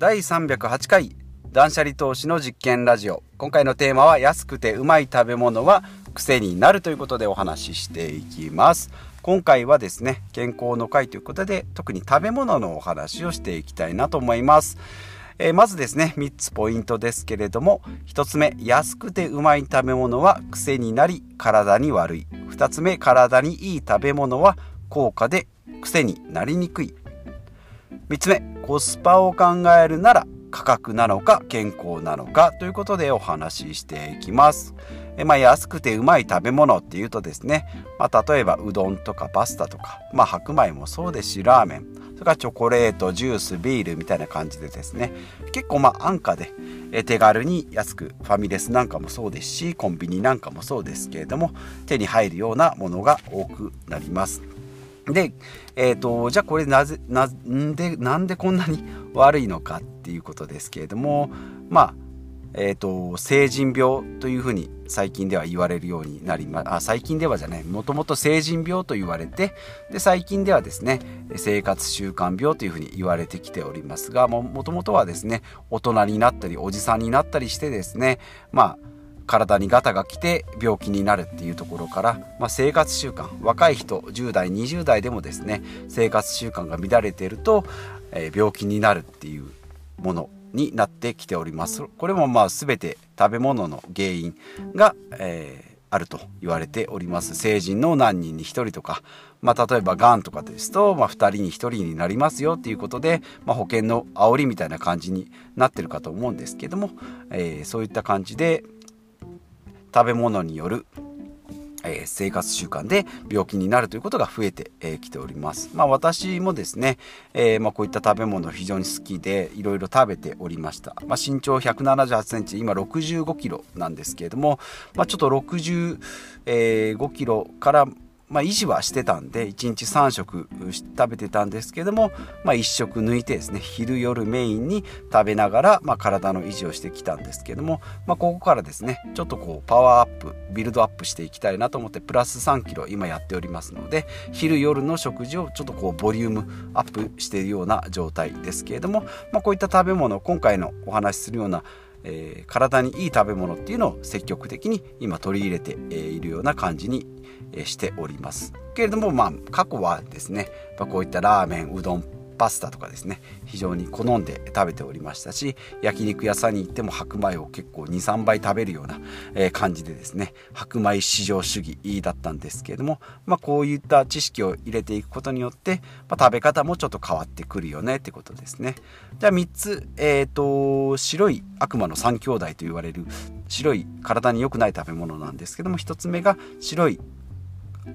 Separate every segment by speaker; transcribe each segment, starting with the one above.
Speaker 1: 第308回断捨離投資の実験ラジオ。今回のテーマは安くてうまい食べ物は癖になるということでお話ししていきます。今回はですね健康の会ということで特に食べ物のお話をしていきたいなと思います。えー、まずですね3つポイントですけれども1つ目安くてうまい食べ物は癖になり体に悪い。2つ目体にいい食べ物は高価で癖になりにくい。3つ目コスパを考えるなら価格なのか健康なのかということでお話ししていきます。えまあ、安くてうまい食べ物っていうとですね、まあ、例えばうどんとかパスタとか、まあ、白米もそうですしラーメンそれからチョコレートジュースビールみたいな感じでですね結構まあ安価でえ手軽に安くファミレスなんかもそうですしコンビニなんかもそうですけれども手に入るようなものが多くなります。で、えーと、じゃあこれなぜなんでなんでこんなに 悪いのかっていうことですけれどもまあえーと、成人病というふうに最近では言われるようになりまあ最近ではじゃないもともと成人病と言われてで最近ではですね生活習慣病というふうに言われてきておりますがもともとはですね大人になったりおじさんになったりしてですねまあ体にガタが来て病気になるっていうところから、まあ、生活習慣若い人10代20代でもですね生活習慣が乱れていると、えー、病気になるっていうものになってきております。これもまあ全て食べ物の原因が、えー、あると言われております。成人の何人に1人とか、まあ、例えばがんとかですと、まあ、2人に1人になりますよっていうことで、まあ、保険の煽りみたいな感じになってるかと思うんですけども、えー、そういった感じで食べ物によるえー、生活習慣で病気になるということが増えてき、えー、ております。まあ私もですね、えー、まあ、こういった食べ物非常に好きでいろいろ食べておりました。まあ、身長178センチ、今65キロなんですけれども、まあ、ちょっと65キロからまあ、維持はしてたんで1日3食食べてたんですけども、まあ、1食抜いてですね昼夜メインに食べながら、まあ、体の維持をしてきたんですけども、まあ、ここからですねちょっとこうパワーアップビルドアップしていきたいなと思ってプラス3キロ今やっておりますので昼夜の食事をちょっとこうボリュームアップしているような状態ですけれども、まあ、こういった食べ物今回のお話しするようなえー、体にいい食べ物っていうのを積極的に今取り入れているような感じにしております。けれどもまあ過去はですねこういったラーメンうどんパスタとかですね非常に好んで食べておりましたし焼肉屋さんに行っても白米を結構23倍食べるような、え感じでですね白米至上主義だったんですけれども、まあ、こういった知識を入れていくことによって、まあ、食べ方もちょっと変わってくるよねってことですね。じゃあ3つ、えーと、白い悪魔の3兄弟と言われる白い体に良くない食べ物なんですけども1つ目が白い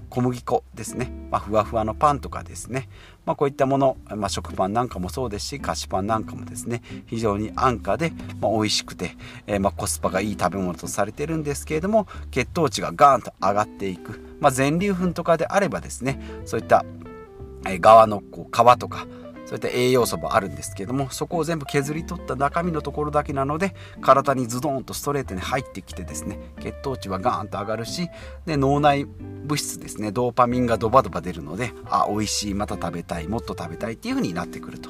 Speaker 1: 小麦粉ですね、まあ、ふわふわのパンとかですね、まあ、こういったもの、まあ、食パンなんかもそうですし菓子パンなんかもですね。非常に安価で、まあ、美味しくて、えー、まコスパがいい食べ物とされてるんですけれども血糖値がガーンと上がっていく、ま全粒粉とかであればですねそういった、え側のこう皮とかそういった栄養素もあるんですけどもそこを全部削り取った中身のところだけなので体にズドンとストレートに入ってきてですね血糖値はガーンと上がるしで脳内物質ですねドーパミンがドバドバ出るのであ美味しいまた食べたいもっと食べたいっていう風になってくると。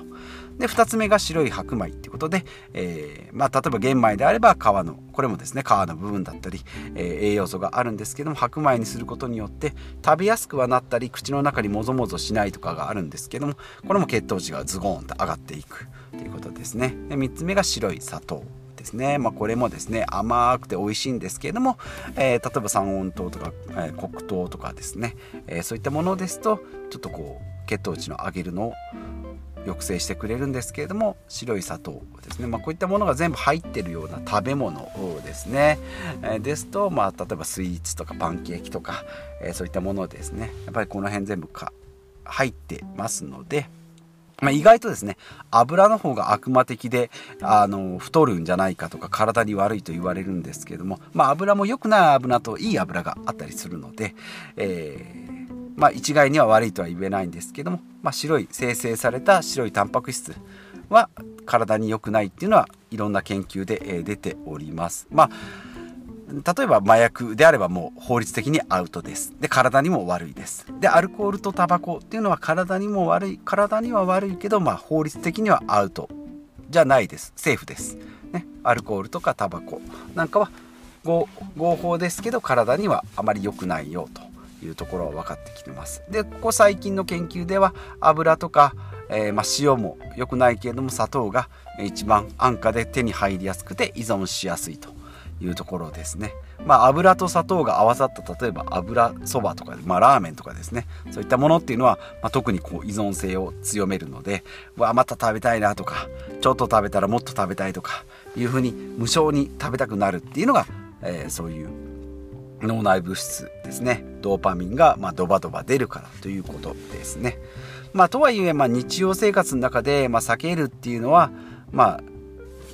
Speaker 1: で2つ目が白い白米っていうことで、えー、まあ、例えば玄米であれば皮のこれもですね皮の部分だったり、えー、栄養素があるんですけども白米にすることによって食べやすくはなったり口の中にもぞもぞしないとかがあるんですけどもこれも血糖値がズゴーンと上がっていくということですね。で3つ目が白い砂糖ですね、まあ、これもですね甘くて美味しいんですけれども、えー、例えば三温糖とか、えー、黒糖とかですね、えー、そういったものですとちょっとこう血糖値の上げるのを抑制してくれるんですけれども白い砂糖ですね、まあ、こういったものが全部入ってるような食べ物ですね、え、ですと、まあ、例えばスイーツとかパンケーキとか、え、そういったものですね。やっぱりこの辺全部か入ってますので、まあ、意外とですね油の方が悪魔的であの太るんじゃないかとか体に悪いと言われるんですけれども、まあ、油も良くない油といい油があったりするので、えーまあ、一概には悪いとは言えないんですけども、まあ、白い生成された白いタンパク質は体に良くないっていうのはいろんな研究で出ております。まあ例えば麻薬であればもう法律的にアウトです。で、体にも悪いです。で、アルコールとタバコっていうのは体にも悪い、体には悪いけど、まあ法律的にはアウトじゃないですセーフです、ね、アルコールとかタバコなんかは合法ですけど体にはあまり良くないよというところは分かってきてますでここ最近の研究では油とか、えー、ま、塩も良くないけれども砂糖が一番安価で手に入りやすくて依存しやすいというところですね。まあ、油と砂糖が合わさった例えば油そばとか、まあ、ラーメンとかですねそういったものっていうのは、まあ、特にこう依存性を強めるのでわまた食べたいなとかちょっと食べたらもっと食べたいとかいうふうに無性に食べたくなるっていうのが、えー、そういう脳内物質ですねドーパミンが、ま、ドバドバ出るからということですね。まあ、とはいえ、まあ、日常生活の中で、ま、避けるっていうのはまあ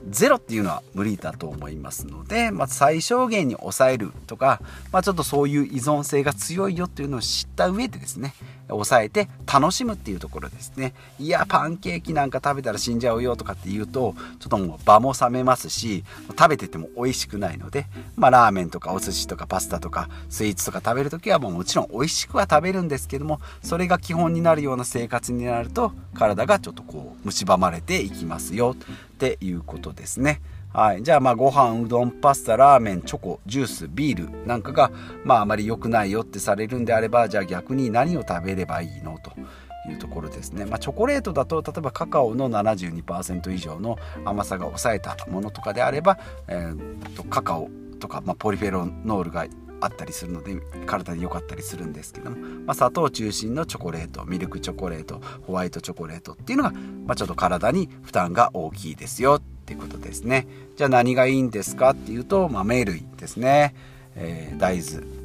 Speaker 1: ゼロっていうのは無理だと思いますので、まあ、最小限に抑えるとか、まあ、ちょっとそういう依存性が強いよっていうのを知った上でですね抑えて楽しむっていうところですね。いやパンケーキなんか食べたら死んじゃうよとかって言うとちょっともう場も冷めますし食べてても美味しくないので、まあ、ラーメンとかお寿司とかパスタとかスイーツとか食べる時はもうもちろん美味しくは食べるんですけどもそれが基本になるような生活になると体がちょっとこう蝕まれていきますよ。っていうことですね。はい、じゃあまあご飯うどんパスタラーメンチョコジュースビールなんかがまああまり良くないよってされるんであればじゃあ逆に何を食べればいいのというところですね、まあ、チョコレートだと例えばカカオの72%以上の甘さが抑えたものとかであれば、えー、とカカオとか、まあ、ポリフェロノールがあったりするので体に良かったりするんですけども、まあ、砂糖中心のチョコレートミルクチョコレートホワイトチョコレートっていうのが、まあ、ちょっと体に負担が大きいですよっていうことですね。じゃあ何がいいんですかっていうと豆類ですね、えー、大豆。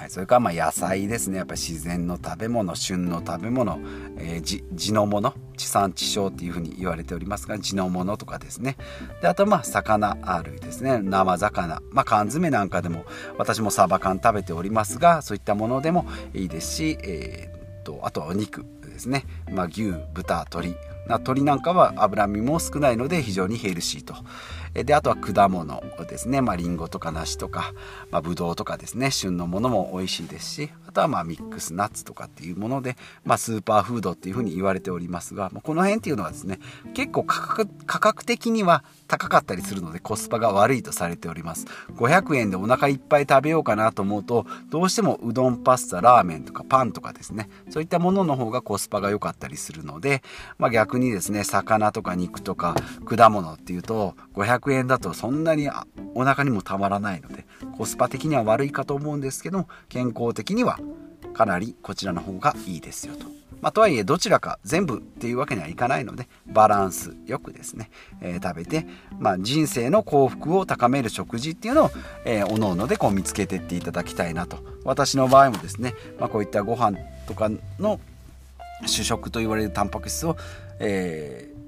Speaker 1: はい、それからまあ野菜ですね。やっぱり自然の食べ物旬の食べ物、えー、地のもの地産地消っていうふうに言われておりますが地のものとかですね。であとまあ魚類ですね。生魚、まあ、缶詰なんかでも私もサバ缶食べておりますがそういったものでもいいですし、えー、とあとはお肉。ですね、まあ、牛豚鶏鶏なんかは脂身も少ないので非常にヘルシーと。であとは果物ですね、りんごとか梨とか、ぶどうとかですね。旬のものも美味しいですしあとはまあミックスナッツとかっていうもので、まあ、スーパーフードっていうふうに言われておりますがまこの辺っていうのはですね結構価格価格的には高かったりするのでコスパが悪いとされております。500円でお腹いっぱい食べようかなと思うとどうしてもうどんパスタラーメンとかパンとかですねそういったものの方がコスパが良かったりするので、まあ、逆にですね魚とか肉とか果物っていうと500円だとそんなにお腹にもたまらないのでコスパ的には悪いかと思うんですけど健康的にはかなりこちらの方がいいですよと。まあ、とはいえどちらか全部っていうわけにはいかないのでバランスよくですね、えー、食べて、まあ、人生の幸福を高める食事っていうのを、えー、おのおのでこう見つけてっていただきたいなと私の場合もですね、まあ、こういったご飯とかの主食と言われるタンパク質を、えー、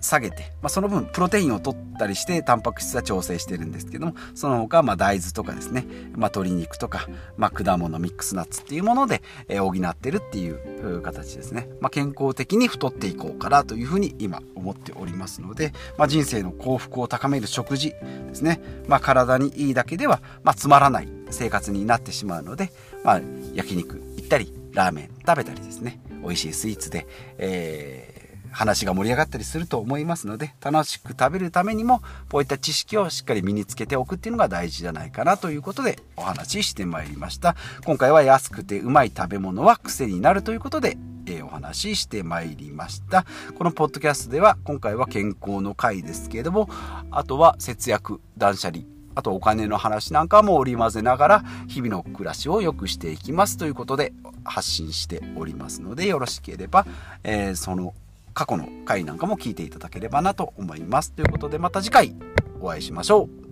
Speaker 1: 下げて、まあ、その分プロテインを取ったりしてタンパク質は調整してるんですけどもその他ま大豆とかですね、まあ、鶏肉とか、まあ、果物ミックスナッツっていうもので、え、補ってるっていう形ですね、ま、健康的に太っていこうかなというふうに今思っておりますので、ま、人生の幸福を高める食事ですね、ま、体にいいだけでは、ま、つまらない生活になってしまうので、まあ、焼肉行ったりラーメン食べたりですね。美味しいスイーツで、えー話が盛り上がったりすると思いますので楽しく食べるためにもこういった知識をしっかり身につけておくっていうのが大事じゃないかなということでお話ししてまいりました。今回は安くてうまい食べ物は癖になるということでお話ししてまいりました。このポッドキャストでは今回は健康の回ですけれどもあとは節約断捨離あとお金の話なんかも織り交ぜながら日々の暮らしを良くしていきますということで発信しておりますのでよろしければ、えー、その過去の回なんかも聞いていただければなと思います。ということでまた次回お会いしましょう。